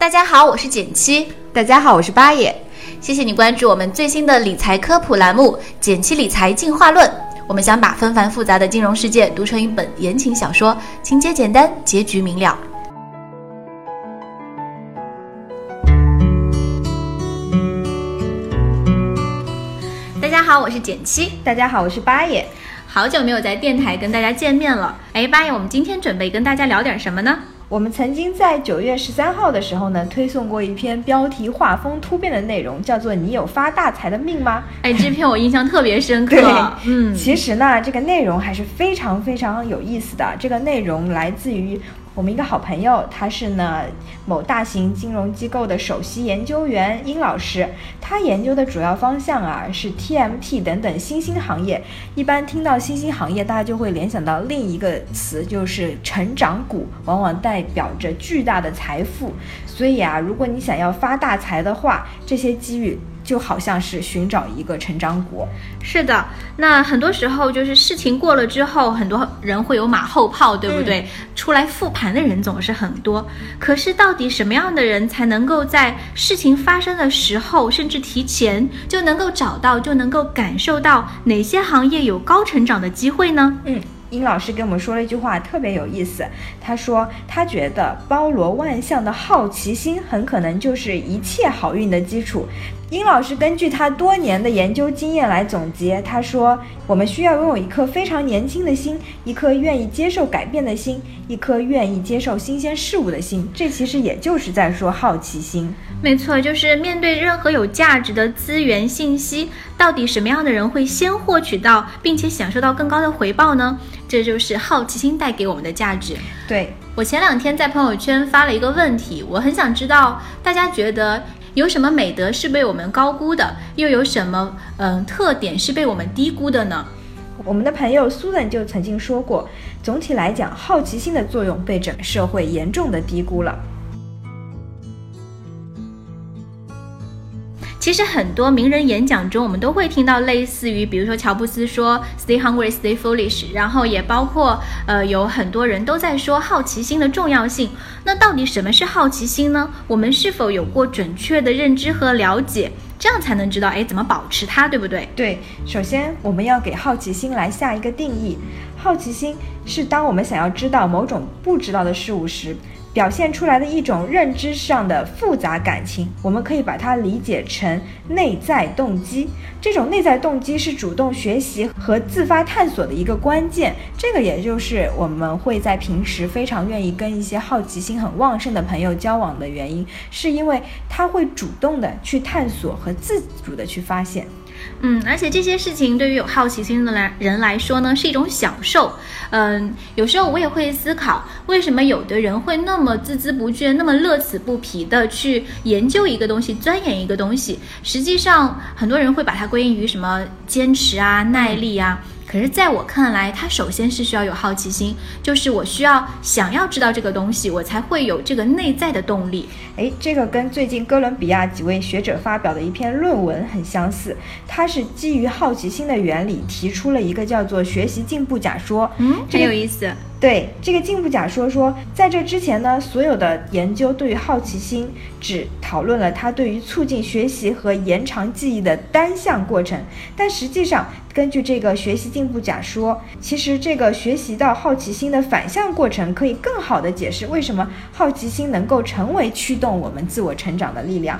大家好，我是简七。大家好，我是八爷。谢谢你关注我们最新的理财科普栏目《简七理财进化论》。我们想把纷繁复杂的金融世界读成一本言情小说，情节简单，结局明了。大家好，我是简七。大家好，我是八爷。好久没有在电台跟大家见面了。哎，八爷，我们今天准备跟大家聊点什么呢？我们曾经在九月十三号的时候呢，推送过一篇标题画风突变的内容，叫做“你有发大财的命吗？”哎，这篇我印象特别深刻。嗯，其实呢，这个内容还是非常非常有意思的。这个内容来自于。我们一个好朋友，他是呢某大型金融机构的首席研究员殷老师，他研究的主要方向啊是 TMT 等等新兴行业。一般听到新兴行业，大家就会联想到另一个词，就是成长股，往往代表着巨大的财富。所以啊，如果你想要发大财的话，这些机遇。就好像是寻找一个成长股，是的。那很多时候就是事情过了之后，很多人会有马后炮，对不对？出来复盘的人总是很多。可是到底什么样的人才能够在事情发生的时候，甚至提前就能够找到，就能够感受到哪些行业有高成长的机会呢？嗯。殷老师给我们说了一句话，特别有意思。他说，他觉得包罗万象的好奇心很可能就是一切好运的基础。殷老师根据他多年的研究经验来总结，他说，我们需要拥有一颗非常年轻的心，一颗愿意接受改变的心，一颗愿意接受新鲜事物的心。这其实也就是在说好奇心。没错，就是面对任何有价值的资源信息，到底什么样的人会先获取到，并且享受到更高的回报呢？这就是好奇心带给我们的价值。对我前两天在朋友圈发了一个问题，我很想知道大家觉得有什么美德是被我们高估的，又有什么嗯特点是被我们低估的呢？我们的朋友苏 n 就曾经说过，总体来讲，好奇心的作用被整个社会严重的低估了。其实很多名人演讲中，我们都会听到类似于，比如说乔布斯说 “Stay hungry, stay foolish”，然后也包括呃有很多人都在说好奇心的重要性。那到底什么是好奇心呢？我们是否有过准确的认知和了解？这样才能知道哎怎么保持它，对不对？对，首先我们要给好奇心来下一个定义。好奇心是当我们想要知道某种不知道的事物时。表现出来的一种认知上的复杂感情，我们可以把它理解成内在动机。这种内在动机是主动学习和自发探索的一个关键。这个也就是我们会在平时非常愿意跟一些好奇心很旺盛的朋友交往的原因，是因为他会主动的去探索和自主的去发现。嗯，而且这些事情对于有好奇心的来人来说呢，是一种享受。嗯，有时候我也会思考，为什么有的人会那么孜孜不倦、那么乐此不疲的去研究一个东西、钻研一个东西？实际上，很多人会把它归因于什么坚持啊、耐力啊。可是，在我看来，它首先是需要有好奇心，就是我需要想要知道这个东西，我才会有这个内在的动力。诶，这个跟最近哥伦比亚几位学者发表的一篇论文很相似，它是基于好奇心的原理提出了一个叫做学习进步假说。嗯，很有意思。对这个进步假说说，在这之前呢，所有的研究对于好奇心只讨论了它对于促进学习和延长记忆的单向过程。但实际上，根据这个学习进步假说，其实这个学习到好奇心的反向过程，可以更好的解释为什么好奇心能够成为驱动我们自我成长的力量。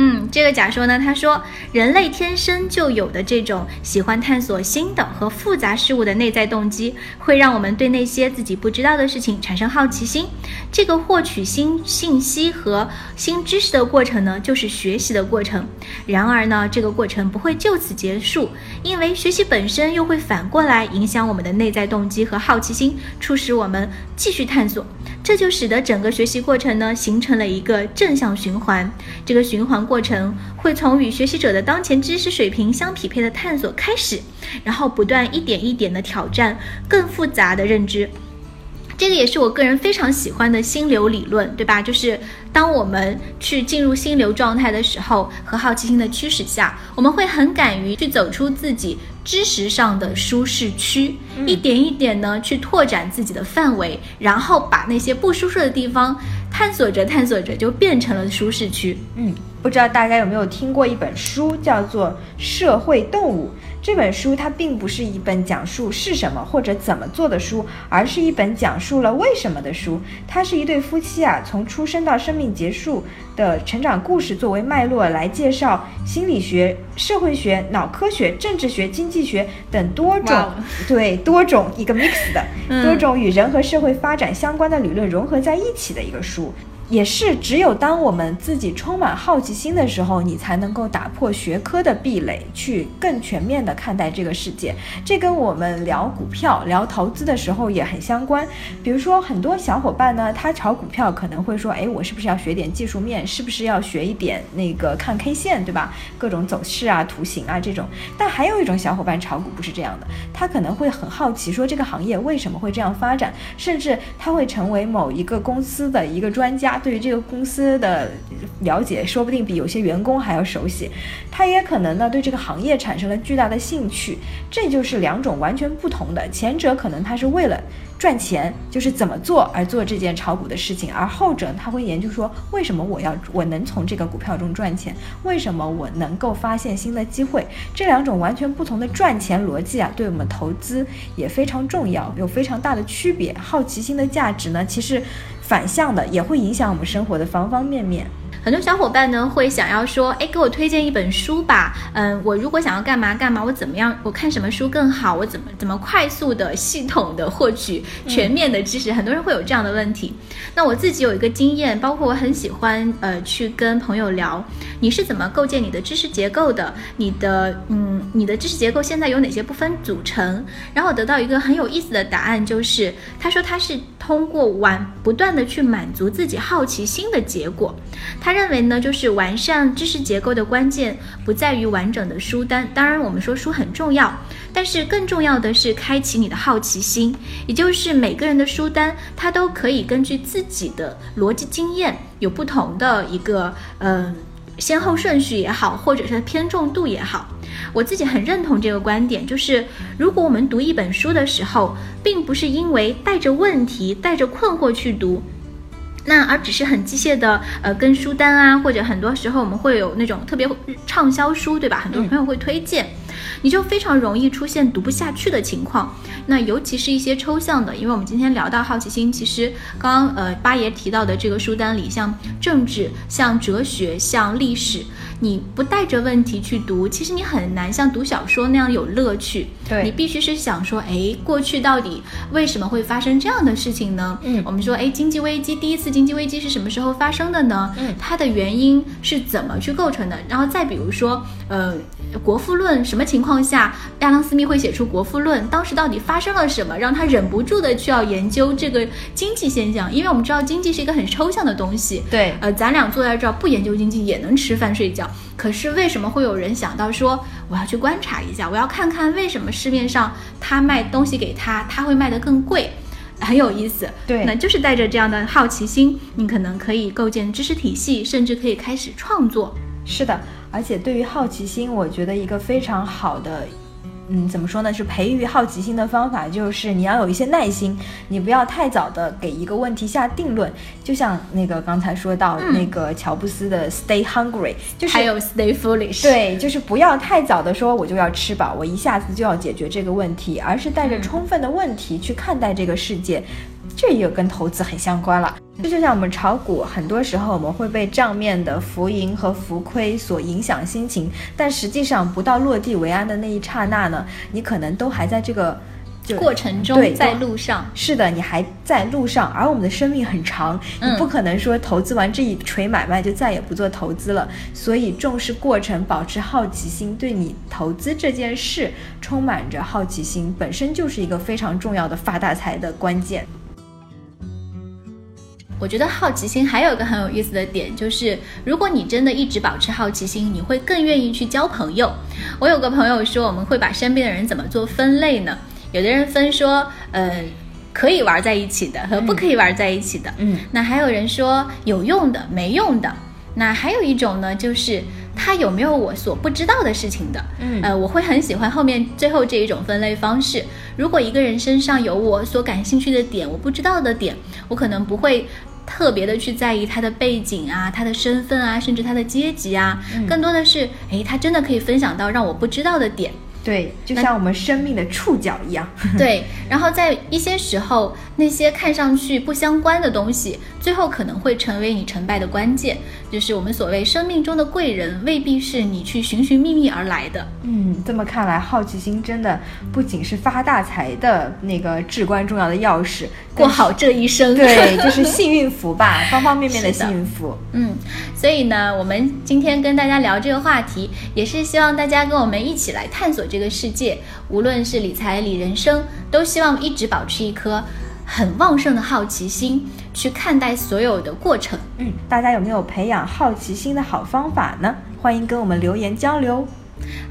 嗯，这个假说呢，他说人类天生就有的这种喜欢探索新的和复杂事物的内在动机，会让我们对那些自己不知道的事情产生好奇心。这个获取新信息和新知识的过程呢，就是学习的过程。然而呢，这个过程不会就此结束，因为学习本身又会反过来影响我们的内在动机和好奇心，促使我们继续探索。这就使得整个学习过程呢，形成了一个正向循环。这个循环过程会从与学习者的当前知识水平相匹配的探索开始，然后不断一点一点的挑战更复杂的认知。这个也是我个人非常喜欢的心流理论，对吧？就是当我们去进入心流状态的时候，和好奇心的驱使下，我们会很敢于去走出自己。知识上的舒适区，一点一点呢去拓展自己的范围，然后把那些不舒适的地方。探索着探索着就变成了舒适区。嗯，不知道大家有没有听过一本书，叫做《社会动物》。这本书它并不是一本讲述是什么或者怎么做的书，而是一本讲述了为什么的书。它是一对夫妻啊，从出生到生命结束的成长故事作为脉络来介绍心理学、社会学、脑科学、政治学、经济学等多种 对多种一个 mix 的 多种与人和社会发展相关的理论融合在一起的一个书。也是只有当我们自己充满好奇心的时候，你才能够打破学科的壁垒，去更全面的看待这个世界。这跟我们聊股票、聊投资的时候也很相关。比如说，很多小伙伴呢，他炒股票可能会说：“哎，我是不是要学点技术面？是不是要学一点那个看 K 线，对吧？各种走势啊、图形啊这种。”但还有一种小伙伴炒股不是这样的，他可能会很好奇，说这个行业为什么会这样发展，甚至他会成为某一个公司的一个专家。对于这个公司的了解，说不定比有些员工还要熟悉。他也可能呢对这个行业产生了巨大的兴趣。这就是两种完全不同的。前者可能他是为了赚钱，就是怎么做而做这件炒股的事情；而后者他会研究说，为什么我要我能从这个股票中赚钱？为什么我能够发现新的机会？这两种完全不同的赚钱逻辑啊，对我们投资也非常重要，有非常大的区别。好奇心的价值呢，其实。反向的也会影响我们生活的方方面面。很多小伙伴呢会想要说，哎，给我推荐一本书吧。嗯，我如果想要干嘛干嘛，我怎么样？我看什么书更好？我怎么怎么快速的、系统的获取全面的知识？很多人会有这样的问题。那我自己有一个经验，包括我很喜欢呃去跟朋友聊，你是怎么构建你的知识结构的？你的嗯，你的知识结构现在有哪些部分组成？然后得到一个很有意思的答案，就是他说他是通过完不断的去满足自己好奇心的结果。他认为呢，就是完善知识结构的关键不在于完整的书单，当然我们说书很重要，但是更重要的是开启你的好奇心，也就是每个人的书单，它都可以根据自己的逻辑经验有不同的一个嗯先后顺序也好，或者是偏重度也好，我自己很认同这个观点，就是如果我们读一本书的时候，并不是因为带着问题、带着困惑去读。那而只是很机械的，呃，跟书单啊，或者很多时候我们会有那种特别畅销书，对吧？很多朋友会推荐，你就非常容易出现读不下去的情况。那尤其是一些抽象的，因为我们今天聊到好奇心，其实刚刚呃八爷提到的这个书单里，像政治、像哲学、像历史。你不带着问题去读，其实你很难像读小说那样有乐趣。对你必须是想说，哎，过去到底为什么会发生这样的事情呢？嗯，我们说，哎，经济危机第一次经济危机是什么时候发生的呢？嗯，它的原因是怎么去构成的？然后再比如说，呃，《国富论》什么情况下亚当·斯密会写出《国富论》？当时到底发生了什么，让他忍不住的去要研究这个经济现象？因为我们知道经济是一个很抽象的东西。对，呃，咱俩坐在这儿不研究经济也能吃饭睡觉。可是为什么会有人想到说我要去观察一下，我要看看为什么市面上他卖东西给他，他会卖得更贵，很有意思。对，那就是带着这样的好奇心，你可能可以构建知识体系，甚至可以开始创作。是的，而且对于好奇心，我觉得一个非常好的。嗯，怎么说呢？是培育好奇心的方法，就是你要有一些耐心，你不要太早的给一个问题下定论。就像那个刚才说到那个乔布斯的 “Stay hungry”，就是还有 “Stay foolish”。对，就是不要太早的说我就要吃饱，我一下子就要解决这个问题，而是带着充分的问题去看待这个世界。这也跟投资很相关了。这就像我们炒股，很多时候我们会被账面的浮盈和浮亏所影响心情，但实际上不到落地为安的那一刹那呢，你可能都还在这个过程中，在路上。是的，你还在路上。而我们的生命很长，你不可能说投资完这一锤买卖就再也不做投资了。所以重视过程，保持好奇心，对你投资这件事充满着好奇心，本身就是一个非常重要的发大财的关键。我觉得好奇心还有一个很有意思的点，就是如果你真的一直保持好奇心，你会更愿意去交朋友。我有个朋友说，我们会把身边的人怎么做分类呢？有的人分说，呃，可以玩在一起的和不可以玩在一起的。嗯，那还有人说有用的、没用的。那还有一种呢，就是他有没有我所不知道的事情的。嗯，呃，我会很喜欢后面最后这一种分类方式。如果一个人身上有我所感兴趣的点，我不知道的点，我可能不会。特别的去在意他的背景啊、他的身份啊，甚至他的阶级啊，更多的是，诶，他真的可以分享到让我不知道的点。对，就像我们生命的触角一样。对，然后在一些时候，那些看上去不相关的东西，最后可能会成为你成败的关键。就是我们所谓生命中的贵人，未必是你去寻寻觅觅而来的。嗯，这么看来，好奇心真的不仅是发大财的那个至关重要的钥匙，过好这一生。对，就是幸运符吧，方方面面的幸运符。嗯，所以呢，我们今天跟大家聊这个话题，也是希望大家跟我们一起来探索这个世界。无论是理财、理人生，都希望一直保持一颗很旺盛的好奇心。去看待所有的过程。嗯，大家有没有培养好奇心的好方法呢？欢迎跟我们留言交流。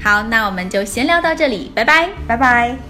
好，那我们就闲聊到这里，拜拜，拜拜。